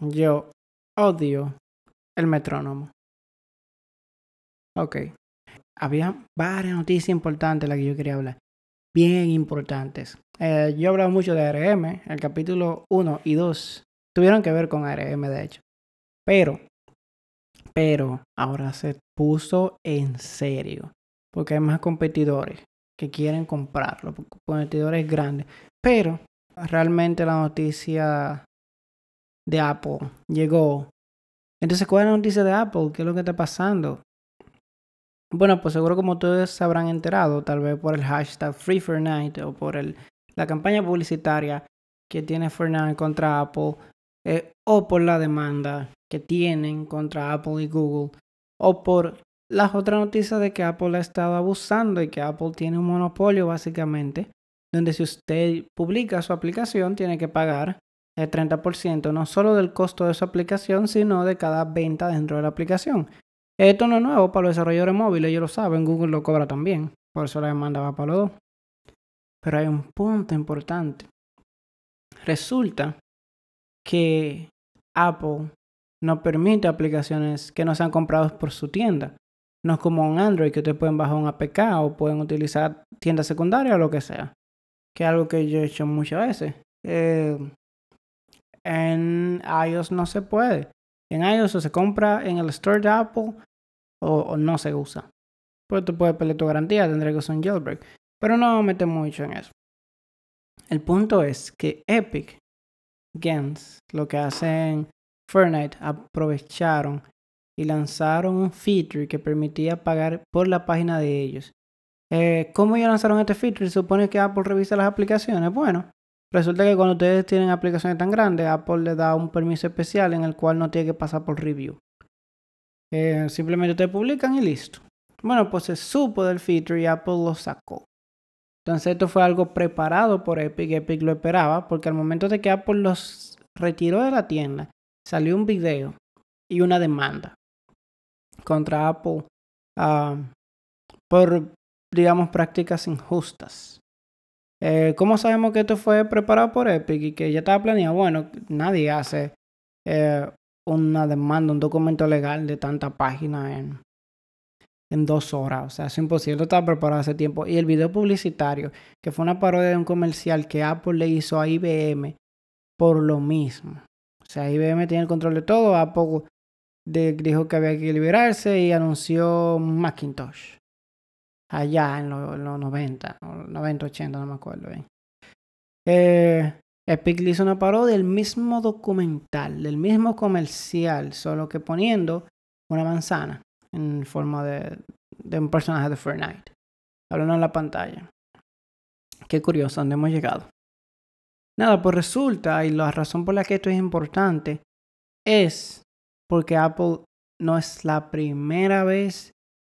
yo odio el metrónomo. Ok. Había varias noticias importantes de las que yo quería hablar. Bien importantes. Eh, yo he hablado mucho de ARM. El capítulo 1 y 2 tuvieron que ver con ARM, de hecho. Pero, pero ahora se puso en serio. Porque hay más competidores que quieren comprarlo. Competidores grandes. Pero realmente la noticia de Apple llegó. Entonces, ¿cuál es la noticia de Apple? ¿Qué es lo que está pasando? Bueno, pues seguro como todos se habrán enterado, tal vez por el hashtag Free Fortnite o por el, la campaña publicitaria que tiene Fortnite contra Apple eh, o por la demanda que tienen contra Apple y Google o por las otras noticias de que Apple ha estado abusando y que Apple tiene un monopolio básicamente donde si usted publica su aplicación tiene que pagar el 30% no solo del costo de su aplicación sino de cada venta dentro de la aplicación esto no es nuevo para los desarrolladores móviles, ellos lo saben, Google lo cobra también. Por eso la demanda va para los dos. Pero hay un punto importante. Resulta que Apple no permite aplicaciones que no sean compradas por su tienda. No es como un Android que ustedes pueden bajar un APK o pueden utilizar tienda secundaria o lo que sea. Que es algo que yo he hecho muchas veces. Eh, en iOS no se puede. En iOS se compra en el store de Apple o, no se usa. Pues tú puedes perder tu garantía, tendré que usar un jailbreak. Pero no me mucho en eso. El punto es que Epic Games, lo que hacen Fortnite, aprovecharon y lanzaron un feature que permitía pagar por la página de ellos. Eh, ¿Cómo ellos lanzaron este feature? Supone que Apple revisa las aplicaciones. Bueno, resulta que cuando ustedes tienen aplicaciones tan grandes, Apple le da un permiso especial en el cual no tiene que pasar por review. Eh, simplemente te publican y listo. Bueno, pues se supo del feature y Apple lo sacó. Entonces esto fue algo preparado por Epic. Epic lo esperaba porque al momento de que Apple los retiró de la tienda, salió un video y una demanda contra Apple ah, por, digamos, prácticas injustas. Eh, ¿Cómo sabemos que esto fue preparado por Epic y que ya estaba planeado? Bueno, nadie hace eh, una demanda, un documento legal de tanta página en, en dos horas. O sea, es imposible. Estaba preparado hace tiempo. Y el video publicitario, que fue una parodia de un comercial que Apple le hizo a IBM por lo mismo. O sea, IBM tiene el control de todo. Apple dijo que había que liberarse y anunció Macintosh. Allá en, los 90, 90, 80, no me acuerdo bien. Eh, Epic le hizo una parodia del mismo documental, del mismo comercial, solo que poniendo una manzana en forma de, un personaje de Fortnite. Hablando en la pantalla. Qué curioso, ¿dónde hemos llegado? Nada, pues resulta, y la razón por la que esto es importante, es porque Apple no es la primera vez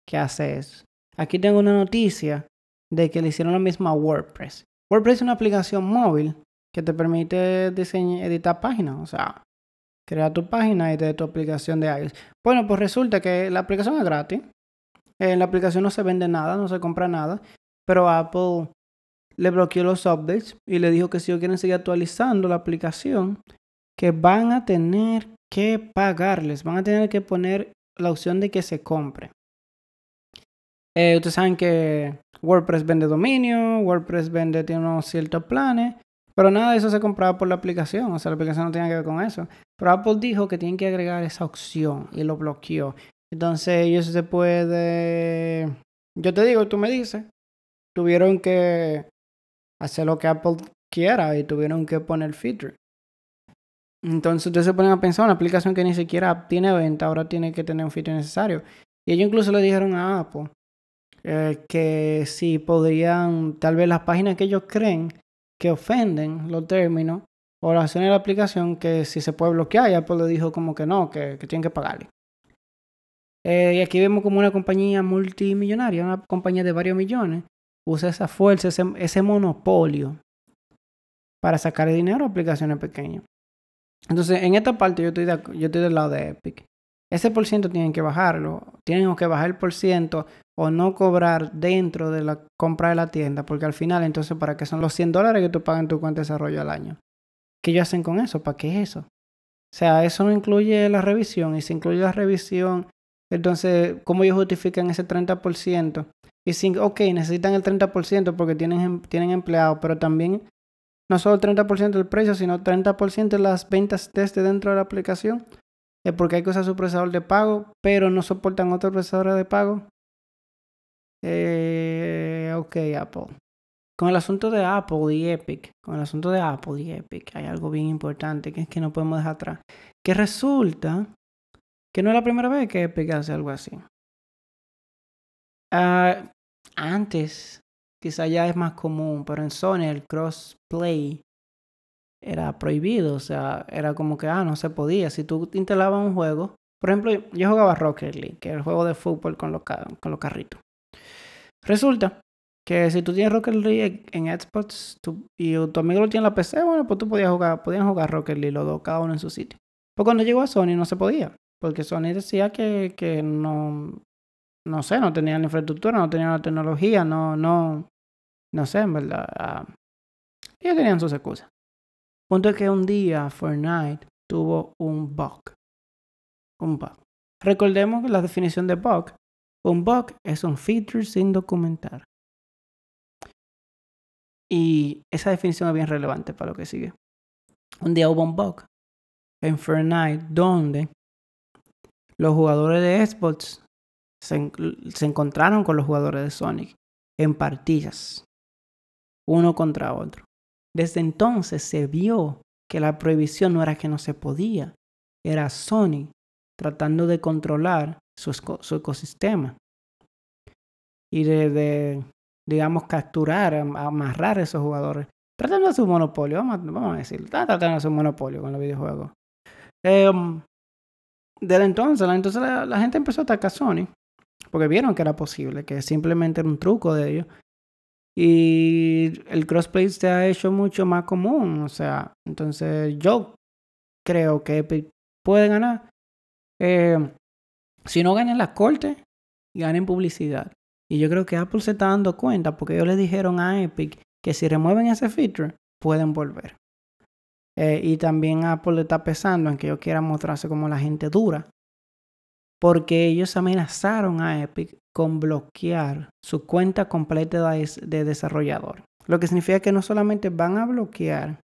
que hace eso. Aquí tengo una noticia de que le hicieron lo mismo a WordPress. WordPress es una aplicación móvil que te permite diseñar, editar páginas, o sea, crear tu página y de tu aplicación de iOS. Bueno, pues resulta que la aplicación es gratis. En la aplicación no se vende nada, no se compra nada, pero Apple le bloqueó los updates y le dijo que si ellos quieren seguir actualizando la aplicación, que van a tener que pagarles, van a tener que poner la opción de que se compre. Eh, ustedes saben que WordPress vende dominio, WordPress vende, tiene unos ciertos planes pero nada de eso se compraba por la aplicación, o sea, la aplicación no tenía que ver con eso. Pero Apple dijo que tienen que agregar esa opción y lo bloqueó. Entonces ellos se puede... Yo te digo, tú me dices, tuvieron que hacer lo que Apple quiera y tuvieron que poner feature. Entonces ustedes se ponen a pensar, una aplicación que ni siquiera tiene venta, ahora tiene que tener un feature necesario. Y ellos incluso le dijeron a Apple eh, que si podrían, tal vez las páginas que ellos creen que ofenden los términos o las acciones de la aplicación que si se puede bloquear, y Apple le dijo como que no, que, tienen que pagarle. Eh, y aquí vemos como una compañía multimillonaria, una compañía de varios millones, usa esa fuerza, ese, monopolio para sacar dinero a aplicaciones pequeñas. Entonces, en esta parte yo estoy, yo estoy del lado de Epic. Ese por ciento tienen que bajarlo. Tienen que bajar el por ciento o no cobrar dentro de la compra de la tienda, porque al final, entonces, ¿para qué son los 100 dólares que tú pagas en tu cuenta de desarrollo al año? ¿Qué ellos hacen con eso? ¿Para qué es eso? O sea, eso no incluye la revisión. Y si incluye la revisión, entonces, ¿cómo ellos justifican ese 30%? Y si, ok, necesitan el 30% porque tienen, em, tienen empleados, pero también no solo el 30% del precio, sino 30% de las ventas desde dentro de la aplicación. Es porque hay que usar su procesador de pago, pero no soportan otros procesadores de pago. Eh, ok, Apple. Con el asunto de Apple y Epic, con el asunto de Apple y Epic, hay algo bien importante que es que no podemos dejar atrás. Que resulta que no es la primera vez que Epic hace algo así. Uh, antes, quizá ya es más común, pero en Sony el crossplay era prohibido. O sea, era como que, ah, no se podía. Si tú instalabas un juego, por ejemplo, yo jugaba Rocket League, que es el juego de fútbol con los, con los carritos. Resulta que si tú tienes Rocket League en Xbox y tu amigo lo tiene en la PC, bueno, pues tú podías jugar, podían jugar Rocket League los dos, cada uno en su sitio. Pero cuando llegó a Sony no se podía, porque Sony decía que, que no, no sé, no tenían la infraestructura, no tenían la tecnología, no, no, no sé, en verdad. Uh, ellos tenían sus excusas. Punto es que un día Fortnite tuvo un bug. Un bug. Recordemos la definición de bug. Un bug es un feature sin documentar. Y esa definición es bien relevante para lo que sigue. Un día hubo un bug en Fortnite donde los jugadores de Xbox se, encontraron con los jugadores de Sonic en partidas, uno contra otro. Desde entonces se vio que la prohibición no era que no se podía, era Sony tratando de controlar su, ecosistema y de, digamos, capturar, amarrar a esos jugadores. Tratando de un monopolio, vamos, a decir, tratando de un monopolio con los videojuegos. Em, desde entonces, entonces la, gente empezó a atacar a Sony porque vieron que era posible, que simplemente era un truco de ellos. Y el crossplay se ha hecho mucho más común, o sea, entonces yo creo que puede ganar. Eh, si no ganan las cortes, ganen publicidad. Y yo creo que Apple se está dando cuenta porque ellos le dijeron a Epic que si remueven ese feature, pueden volver. Eh, y también Apple le está pesando en que ellos quieran mostrarse como la gente dura porque ellos amenazaron a Epic con bloquear su cuenta completa de desarrollador. Lo que significa que no solamente van a bloquear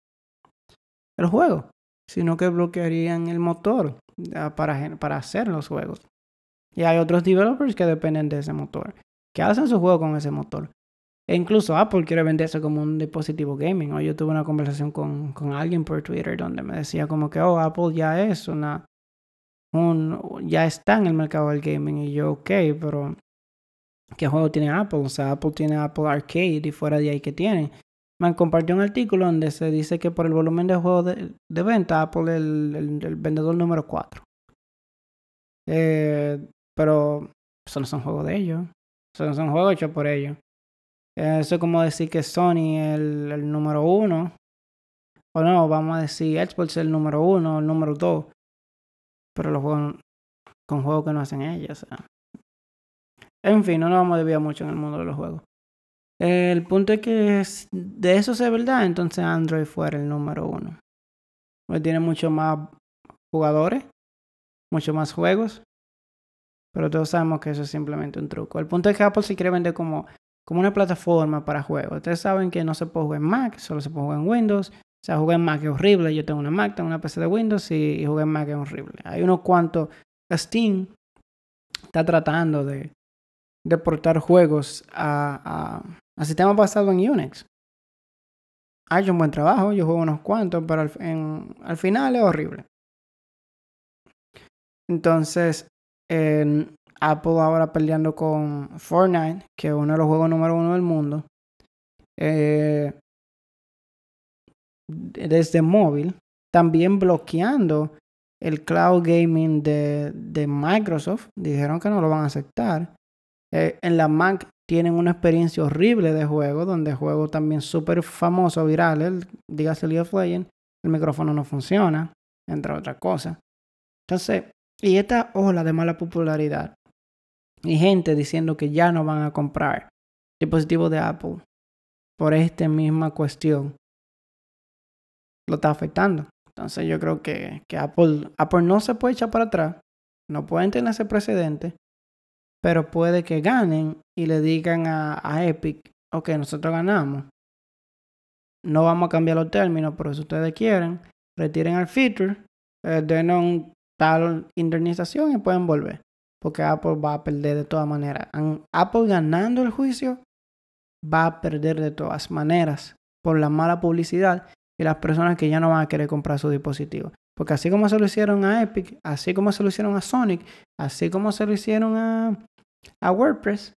el juego, sino que bloquearían el motor para, para hacer los juegos. Y hay otros developers que dependen de ese motor, que hacen su juego con ese motor. E incluso Apple quiere venderse como un dispositivo gaming. Hoy yo tuve una conversación con, con alguien por Twitter donde me decía como que, oh, Apple ya es una ya está en el mercado del gaming. Y yo, ok, pero ¿qué juego tiene Apple? O sea, Apple tiene Apple Arcade y fuera de ahí que tiene. Me compartió un artículo donde se dice que por el volumen de juegos de, venta, Apple es el, vendedor número 4. Eh, pero eso no son juegos de ellos. Eso no son juegos hechos por ellos. Eso es como decir que Sony es el, el número uno. O no, vamos a decir Xbox es el número uno, el número dos pero los juegos con juegos que no hacen ellos. En fin, no nos vamos a desviar mucho en el mundo de los juegos. El punto es que de eso es verdad, entonces Android fuera el número uno. Porque tiene mucho más jugadores, mucho más juegos, pero todos sabemos que eso es simplemente un truco. El punto es que Apple se quiere vender como, como una plataforma para juegos. Ustedes saben que no se puede jugar en Mac, solo se puede jugar en Windows. O sea, jugué en Mac es horrible. Yo tengo una Mac, tengo una PC de Windows y, jugué en Mac es horrible. Hay unos cuantos. Steam está tratando de, de portar juegos a, a, sistemas basados en Unix. Ha un buen trabajo, yo juego unos cuantos, pero al final es horrible. Entonces, Apple ahora peleando con Fortnite, que es uno de los juegos número uno del mundo. Eh, desde móvil, también bloqueando el cloud gaming de, Microsoft. Dijeron que no lo van a aceptar. Eh, en la Mac tienen una experiencia horrible de juego, donde juego también súper famoso, viral, el, dígase League of Legends, el micrófono no funciona, entre otras cosas. Entonces, y esta ola de mala popularidad, y gente diciendo que ya no van a comprar dispositivos de Apple por esta misma cuestión lo está afectando. Entonces yo creo que, que Apple, Apple no se puede echar para atrás, no pueden tener ese precedente, pero puede que ganen y le digan a, a Epic, ok, nosotros ganamos, no vamos a cambiar los términos, pero si ustedes quieren, retiren el feature, eh, den un tal indemnización y pueden volver. Porque Apple va a perder de todas maneras. Apple ganando el juicio va a perder de todas maneras por la mala publicidad y las personas que ya no van a querer comprar su dispositivo. Porque así como se lo hicieron a Epic, así como se lo hicieron a Sonic, así como se lo hicieron a, a WordPress,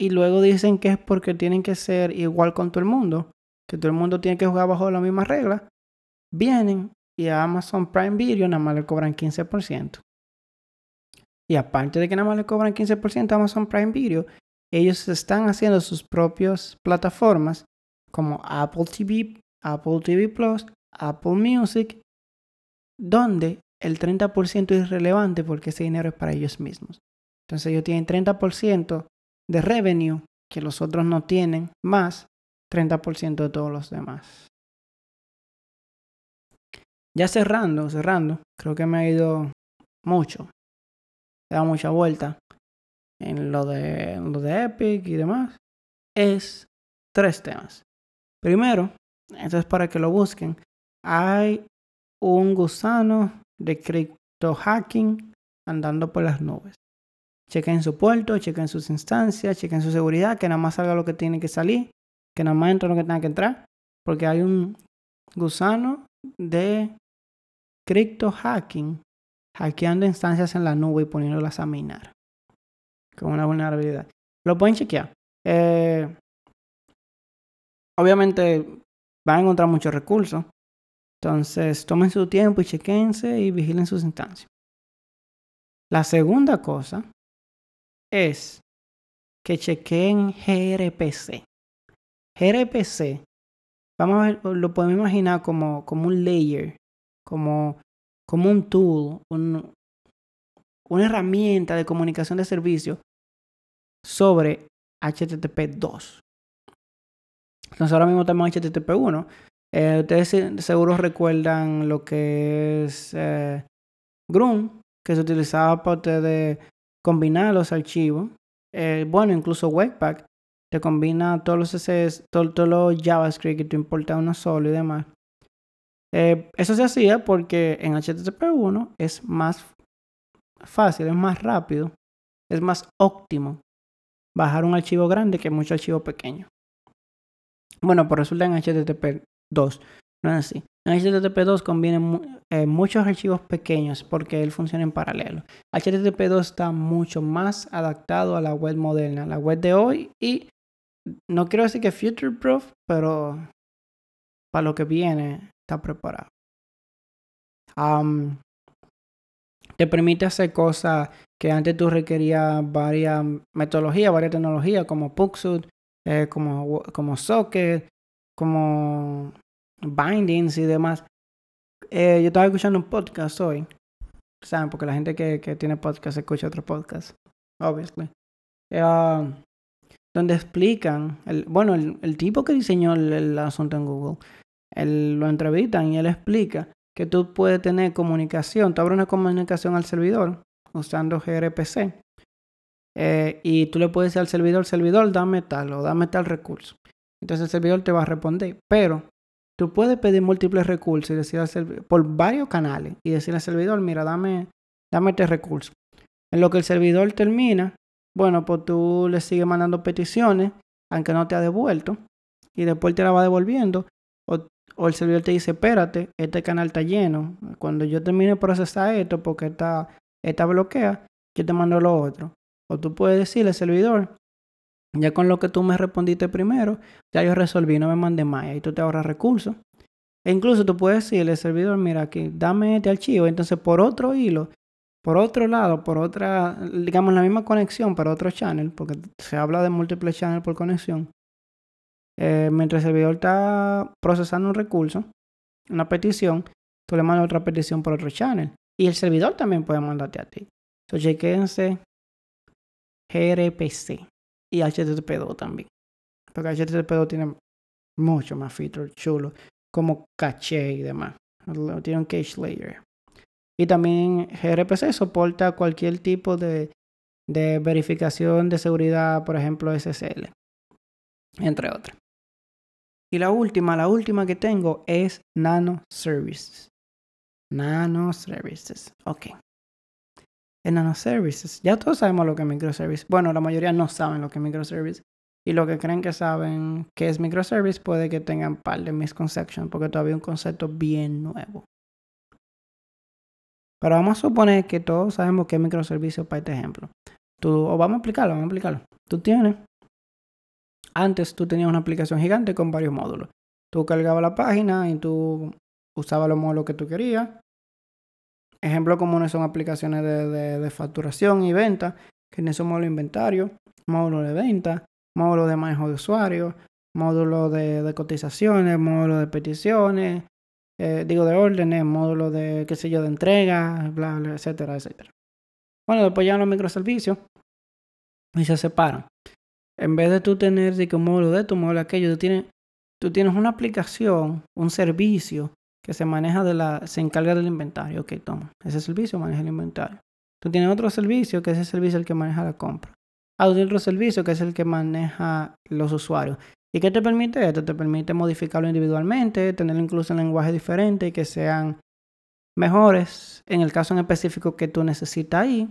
y luego dicen que es porque tienen que ser igual con todo el mundo, que todo el mundo tiene que jugar bajo las mismas reglas, vienen y a Amazon Prime Video nada más le cobran 15%. Y aparte de que nada más le cobran 15% a Amazon Prime Video, ellos están haciendo sus propias plataformas como Apple TV, Apple TV Plus, Apple Music, donde el 30% es irrelevante porque ese dinero es para ellos mismos. Entonces ellos tienen 30% de revenue que los otros no tienen, más 30% de todos los demás. Ya cerrando, cerrando, creo que me ha ido mucho. He dado mucha vuelta en lo de, lo de Epic y demás. Es tres temas. Primero, esto es para que lo busquen. Hay un gusano de cripto hacking andando por las nubes. Chequen su puerto, chequen sus instancias, chequen su seguridad, que nada más salga lo que tiene que salir, que nada más entre lo que tenga que entrar, porque hay un gusano de cripto hacking, hackeando instancias en la nube y poniéndolas a minar con una vulnerabilidad. Lo pueden chequear. Eh, obviamente van a encontrar muchos recursos. Entonces, tomen su tiempo y chequense y vigilen sus instancias. La segunda cosa es que chequen gRPC. gRPC, vamos a ver, lo podemos imaginar como, como un layer como, como un tool, una herramienta de comunicación de servicio sobre HTTP 2. Entonces ahora mismo tenemos HTTP 1. Eh, ustedes seguro recuerdan lo que es eh, Grum, que se utilizaba para ustedes combinar los archivos. Eh, bueno, incluso Webpack te combina todos los CSS, todos los JavaScript que te importa uno solo y demás. Eh, eso se hacía porque en HTTP1 es más fácil, es más rápido, es más óptimo bajar un archivo grande que muchos archivos pequeños. Bueno, por resulta en HTTP2 no es así. En HTTP2 conviene eh, muchos archivos pequeños porque él funciona en paralelo. HTTP2 está mucho más adaptado a la web moderna, la web de hoy y no quiero decir que future proof, pero para lo que viene está preparado. te permite hacer cosas que antes tú requerías varias metodologías, varias tecnologías como Puxud, eh, como, como Socket, como Bindings y demás. Eh, yo estaba escuchando un podcast hoy, ¿saben? Porque la gente que, que tiene podcast escucha otro podcast, obviously. Eh, donde explican, el, bueno, el, tipo que diseñó el asunto en Google él lo entrevistan y él explica que tú puedes tener comunicación, tú abres una comunicación al servidor usando gRPC eh, y tú le puedes decir al servidor, servidor, dame tal o dame tal recurso. Entonces el servidor te va a responder, pero tú puedes pedir múltiples recursos y decir al servidor, por varios canales y decirle al servidor, mira, dame, dame este recurso. En lo que el servidor termina, bueno, pues tú le sigues mandando peticiones, aunque no te ha devuelto, y después te la va devolviendo o el servidor te dice, espérate, este canal está lleno. Cuando yo termine de procesar esto, porque está, está bloquea, yo te mando lo otro. O tú puedes decirle al servidor, ya con lo que tú me respondiste primero, ya yo resolví, no me mandé más. Y tú te ahorras recursos. E incluso tú puedes decirle al servidor, mira aquí, dame este archivo. Entonces, por otro hilo, por otro lado, por otra, digamos, la misma conexión, para otro channel, porque se habla de múltiples channels por conexión. Eh, mientras el servidor está procesando un recurso, una petición, tú le mandas otra petición por otro channel. Y el servidor también puede mandarte a ti. Entonces, chequense gRPC y HTTP2 también. Porque HTTP2 tiene mucho más features chulos, como caché y demás. tiene un cache layer. Y también gRPC soporta cualquier tipo de, de verificación de seguridad, por ejemplo SSL, entre otras. Y la última, la última que tengo es Nano Services. Nano Services. Ok. En Nano Services, ya todos sabemos lo que es microservice. Bueno, la mayoría no saben lo que es microservice. Y lo que creen que saben que es microservice puede que tengan par de misconceptions porque todavía es un concepto bien nuevo. Pero vamos a suponer que todos sabemos qué es microservicio para este ejemplo. Tú, o vamos a explicarlo, vamos a explicarlo. Tú tienes, antes tú tenías una aplicación gigante con varios módulos. Tú cargabas la página y tú usabas los módulos que tú querías. Ejemplos comunes son aplicaciones de, de facturación y venta, que en esos módulos de inventario, módulos de venta, módulo de manejo de usuarios, módulo de, cotizaciones, módulo de peticiones, eh, digo de órdenes, módulo de, qué sé yo, de entrega, bla, bla, etcétera, etcétera. Bueno, después llegan los microservicios y se separan. En vez de tú tener un módulo de esto, un módulo de aquello, tú tienes, tú tienes una aplicación, un servicio que se maneja de la, se encarga del inventario. Ok, toma, ese servicio maneja el inventario. Tú tienes otro servicio que es el servicio el que maneja la compra a otro servicio que es el que maneja los usuarios. ¿Y qué te permite esto? Te permite modificarlo individualmente, tenerlo incluso en lenguaje diferente y que sean mejores en el caso en específico que tú necesitas ahí.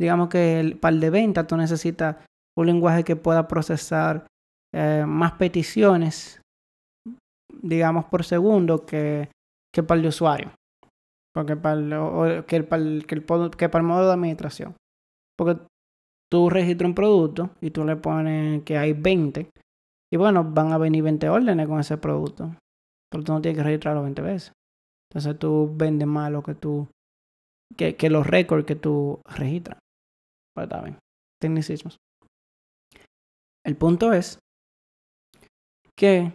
Digamos que el par de venta tú necesitas un lenguaje que pueda procesar eh, más peticiones, digamos, por segundo que, que para el usuario. Porque para el, para el, que, que para el modo de administración. Porque tú registras un producto y tú le pones que hay 20. Y bueno, van a venir 20 órdenes con ese producto. Pero tú no tienes que registrarlo 20 veces. Entonces tú vendes más lo que tú. que, que los récords que tú registras. Pues está bien. Tecnicismos. El punto es que,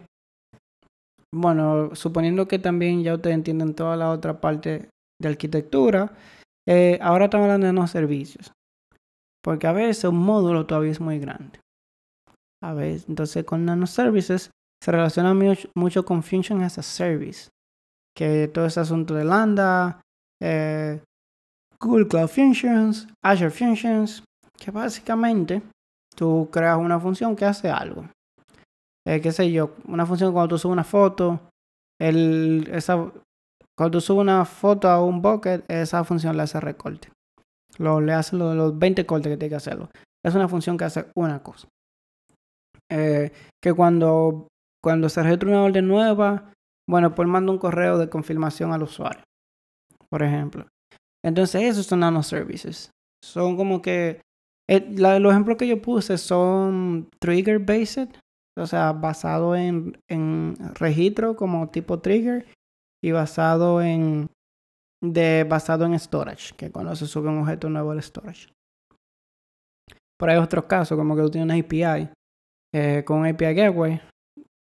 bueno, suponiendo que también ya ustedes entienden toda la otra parte de arquitectura, eh, ahora estamos hablando de los servicios. Porque a veces un módulo todavía es muy grande. A veces, entonces con nanoservices se relaciona mucho, con Function as a Service. Que todo ese asunto de Lambda, eh, Google Cloud Functions, Azure Functions, que básicamente tú creas una función que hace algo. Eh, qué sé yo, una función cuando tú subes una foto, el, esa, cuando tú subes una foto a un bucket, esa función le hace recorte. Lo, le hace los 20 cortes que tiene que hacerlo. Es una función que hace una cosa. Eh, que cuando, cuando se registra una orden nueva, bueno, pues manda un correo de confirmación al usuario. Por ejemplo. Entonces, esos son nanoservices. Son como que. Eh, los ejemplos que yo puse son trigger based, o sea, basado en, en registro como tipo trigger y basado en de, basado en storage, que cuando se sube un objeto nuevo al storage. Pero hay otros casos, como que tú tienes una API eh, con API Gateway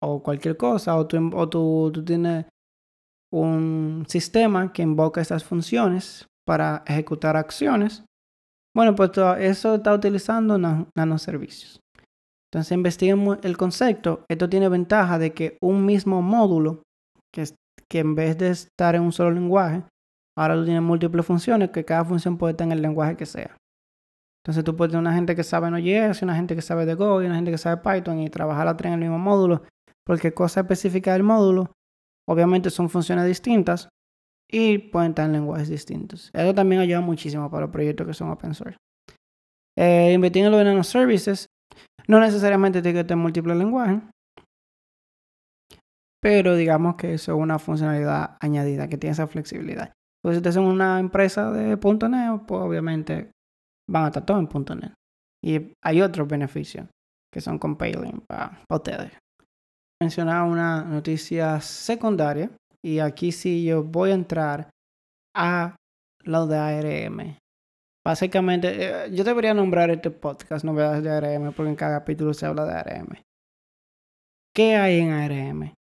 o cualquier cosa, o tú, o tú, tú tienes un sistema que invoca esas funciones para ejecutar acciones. Bueno, pues eso está utilizando nanoservicios. Entonces investiguen el concepto. Esto tiene ventaja de que un mismo módulo, que, que en vez de estar en un solo lenguaje, Ahora tú tienes múltiples funciones que cada función puede estar en el lenguaje que sea. Entonces tú puedes tener una gente que sabe Node.js, una gente que sabe de Go y una gente que sabe Python y trabajar la tres en el mismo módulo. Porque cosa específica del módulo, obviamente son funciones distintas y pueden estar en lenguajes distintos. Eso también ayuda muchísimo para los proyectos que son open source. Eh, en lo de nanoservices, no necesariamente tiene que tener múltiples lenguajes, pero digamos que eso es una funcionalidad añadida que tiene esa flexibilidad. Pues si ustedes son una empresa de .NET, pues obviamente van a estar todos en .NET. Y hay otros beneficios que son compelling para, ustedes. Mencionaba una noticia secundaria y aquí sí yo voy a entrar a lo de ARM. Básicamente, eh, yo debería nombrar este podcast Novedades de ARM porque en cada capítulo se habla de ARM. ¿Qué hay en ARM?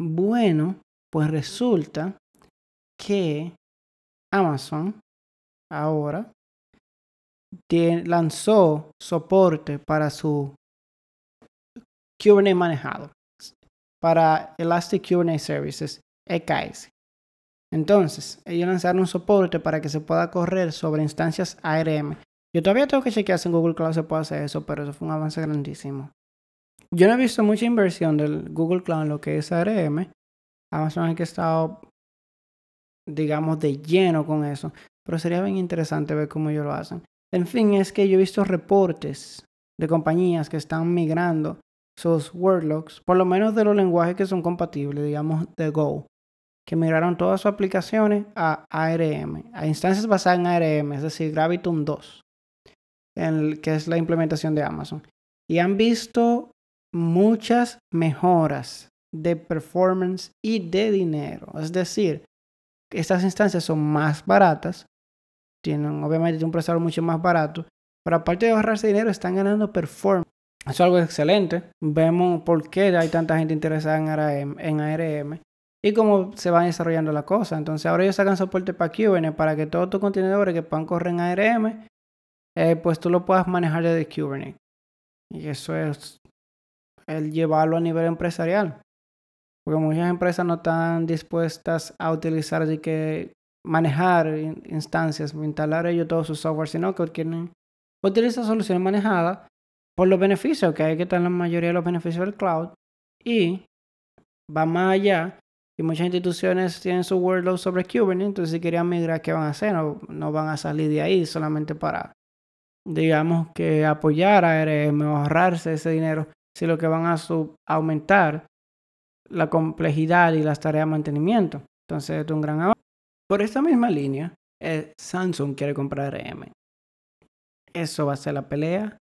Bueno, pues resulta que Amazon ahora lanzó soporte para su Kubernetes manejado, para Elastic Kubernetes Services, EKS. Entonces, ellos lanzaron un soporte para que se pueda correr sobre instancias ARM. Yo todavía tengo que chequear si en Google Cloud se puede hacer eso, pero eso fue un avance grandísimo. Yo no he visto mucha inversión del Google Cloud en lo que es ARM. Amazon es que ha estado, digamos, de lleno con eso. Pero sería bien interesante ver cómo ellos lo hacen. En fin, es que yo he visto reportes de compañías que están migrando sus wordlocks, por lo menos de los lenguajes que son compatibles, digamos de Go, que migraron todas sus aplicaciones a ARM, a instancias basadas en ARM, es decir, Graviton 2, que es la implementación de Amazon. Y han visto muchas mejoras de performance y de dinero. Es decir, estas instancias son más baratas, tienen obviamente un procesador mucho más barato, pero aparte de ahorrarse dinero, están ganando performance. Eso es algo excelente. Vemos por qué hay tanta gente interesada en ARM, en ARM y cómo se va desarrollando la cosa. Entonces ahora ellos sacan soporte para Kubernetes para que todos tus contenedores que puedan correr en ARM, eh, pues tú lo puedas manejar desde Kubernetes. Y eso es el llevarlo a nivel empresarial. Porque muchas empresas no están dispuestas a utilizar así que manejar instancias, instalar ellos todo su software, sino que quieren utilizar soluciones manejadas por los beneficios, que hay que estar la mayoría de los beneficios del cloud. Y va más allá. Y muchas instituciones tienen su workload sobre Kubernetes, entonces si querían migrar, ¿qué van a hacer? No, no van a salir de ahí solamente para, digamos, que apoyar a ARM o ahorrarse ese dinero, si lo que van a aumentar la complejidad y las tareas de mantenimiento. Entonces, es un gran. Por esta misma línea, eh, Samsung quiere comprar ARM. Eso va a ser la pelea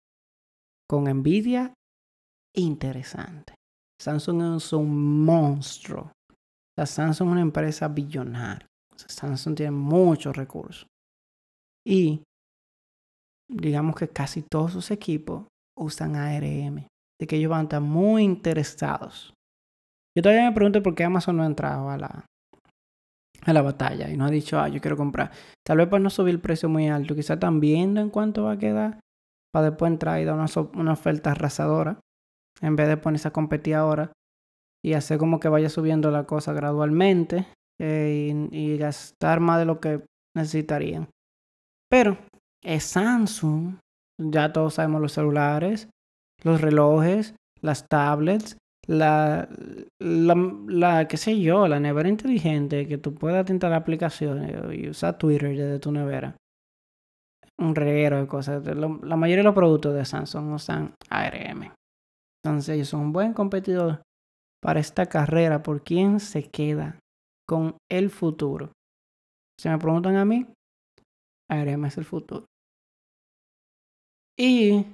con Nvidia interesante. Samsung es un monstruo. Samsung es una empresa billonaria. Samsung tiene muchos recursos. Y digamos que casi todos sus equipos usan ARM. De que ellos van a estar muy interesados. Yo todavía me pregunto por qué Amazon no ha entrado a la, a la batalla y no ha dicho, ah, yo quiero comprar. Tal vez para no subir el precio muy alto. Quizá están viendo en cuánto va a quedar para después entrar y dar una, oferta arrasadora. En vez de ponerse a competir ahora y hacer como que vaya subiendo la cosa gradualmente eh, y, gastar más de lo que necesitarían. Pero es Samsung. Ya todos sabemos los celulares, los relojes, las tablets, la, la, la, qué sé yo, la nevera inteligente, que tú puedas instalar aplicaciones y usar Twitter desde tu nevera. Un reguero de cosas. La mayoría de los productos de Samsung usan ARM. Entonces ellos son un buen competidor para esta carrera por quién se queda con el futuro. Si me preguntan a mí, ARM es el futuro. Y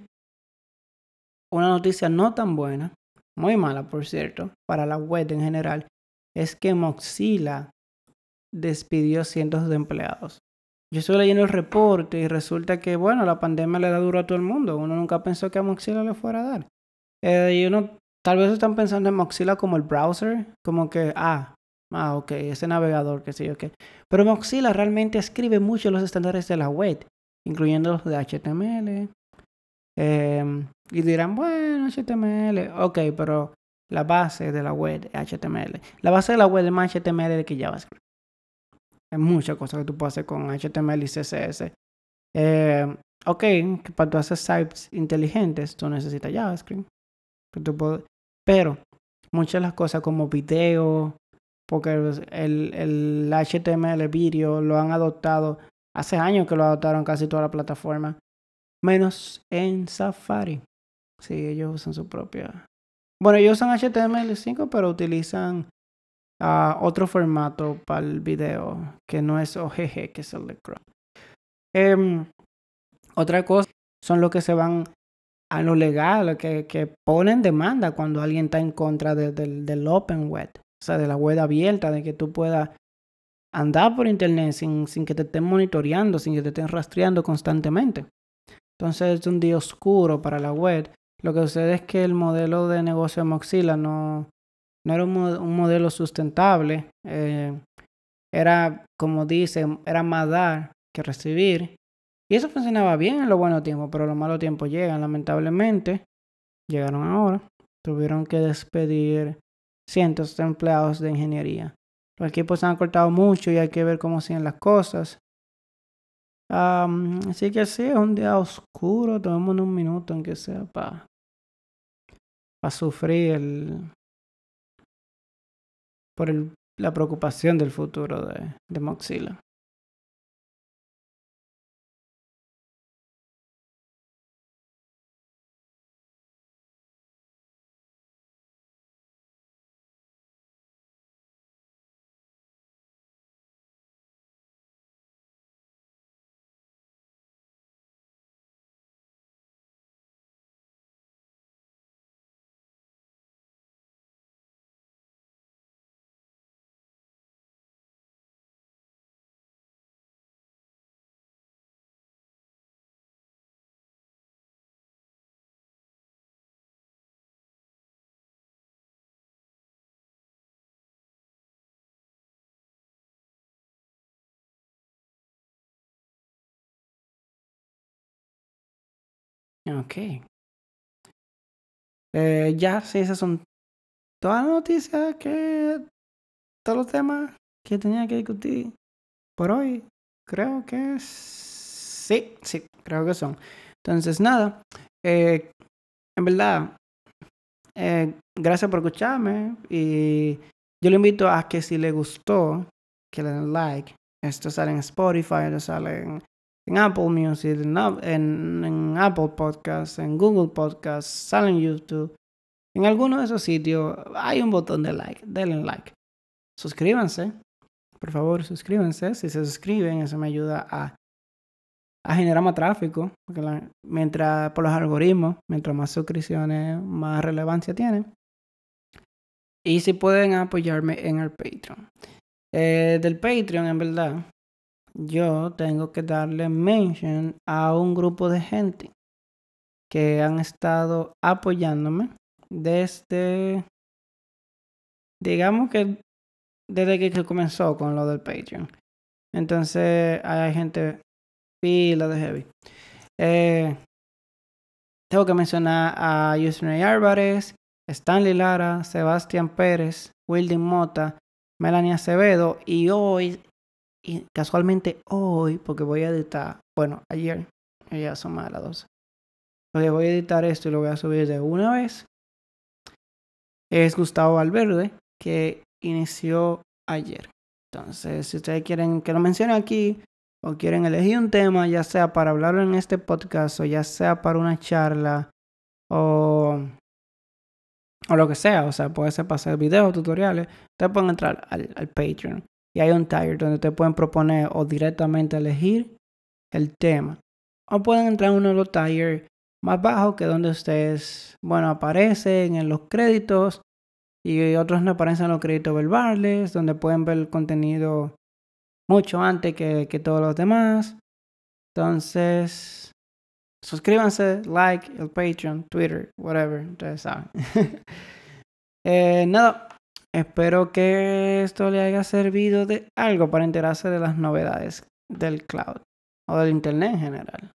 una noticia no tan buena muy mala por cierto, para la web en general, es que Mozilla despidió cientos de empleados. Yo estoy leyendo el reporte y resulta que, bueno, la pandemia le da duro a todo el mundo. Uno nunca pensó que a Mozilla le fuera a dar. Eh, y uno, tal vez están pensando en Mozilla como el browser, como que, ah, ah, ok, ese navegador, que sé yo qué. Pero Mozilla realmente escribe mucho los estándares de la web, incluyendo los de HTML, Em, y dirán, bueno, HTML, ok, pero la base de la web es HTML. La base de la web es más HTML que JavaScript. Hay muchas cosas que tú puedes hacer con HTML y CSS. Eh, ok, para tú hacer sites inteligentes, tú necesitas JavaScript. Pero muchas de las cosas como video, porque el, el HTML, video, lo han adoptado. Hace años que lo adoptaron casi toda la plataforma menos en Safari. Sí, ellos usan su propia. Bueno, ellos usan HTML5, pero utilizan uh, otro formato para el video que no es OGG, que es el de Chrome. Em, otra cosa son los que se van a lo legal, que, ponen demanda cuando alguien está en contra del, del Open Web, o sea, de la web abierta, de que tú puedas andar por internet sin, sin que te estén monitoreando, sin que te estén rastreando constantemente. Entonces es un día oscuro para la web. Lo que sucede es que el modelo de negocio de Mozilla no, no era un, modelo sustentable. Eh, era, como dice, era más dar que recibir. Y eso funcionaba bien en los buenos tiempos, pero los malos tiempos llegan, lamentablemente. Llegaron ahora. Tuvieron que despedir cientos de empleados de ingeniería. Los equipos se han cortado mucho y hay que ver cómo siguen las cosas. Así que sí, es un día oscuro. Tomemos un minuto en que sea para sufrir el, por el, la preocupación del futuro de, de. Ok. Eh, ya, sí, esas son todas las noticias que. Todos los temas que tenía que discutir por hoy. Creo que sí, sí, creo que son. Entonces, nada. Eh, en verdad, eh, gracias por escucharme. Y yo le invito a que si le gustó, que le den like. Esto sale en Spotify, esto sale en en Apple Music, en, Apple Podcasts, en Google Podcasts, sale en YouTube. En alguno de esos sitios hay un botón de like. Denle like. Suscríbanse. Por favor, suscríbanse. Si se suscriben, eso me ayuda a, generar más tráfico. Porque mientras, por los algoritmos, mientras más suscripciones, más relevancia tienen. Y si pueden apoyarme en el Patreon. Eh, del Patreon, en verdad, yo tengo que darle mention a un grupo de gente que han estado apoyándome desde, digamos que desde que comenzó con lo del Patreon. Entonces hay gente pila de heavy. Eh, tengo que mencionar a Yusney Álvarez, Stanley Lara, Sebastián Pérez, Wilding Mota, Melanie Acevedo y hoy y casualmente hoy, porque voy a editar, bueno, ayer, ya son más de las 12. Porque voy a editar esto y lo voy a subir de una vez. Es Gustavo Valverde, que inició ayer. Entonces, si ustedes quieren que lo mencione aquí, o quieren elegir un tema, ya sea para hablarlo en este podcast, o ya sea para una charla, o, o lo que sea, o sea, puede ser para hacer videos, tutoriales, ustedes pueden entrar al, al Patreon. Y hay un tier donde te pueden proponer o directamente elegir el tema. O pueden entrar en uno de los tiers más bajos que donde ustedes, bueno, aparecen en los créditos y otros no aparecen en los créditos verbales, donde pueden ver el contenido mucho antes que, que todos los demás. Entonces, suscríbanse, like, el Patreon, Twitter, whatever, ustedes saben. eh, nada, Espero que esto le haya servido de algo para enterarse de las novedades del cloud o del internet en general.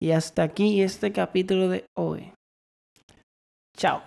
Y hasta aquí este capítulo de hoy. Chao.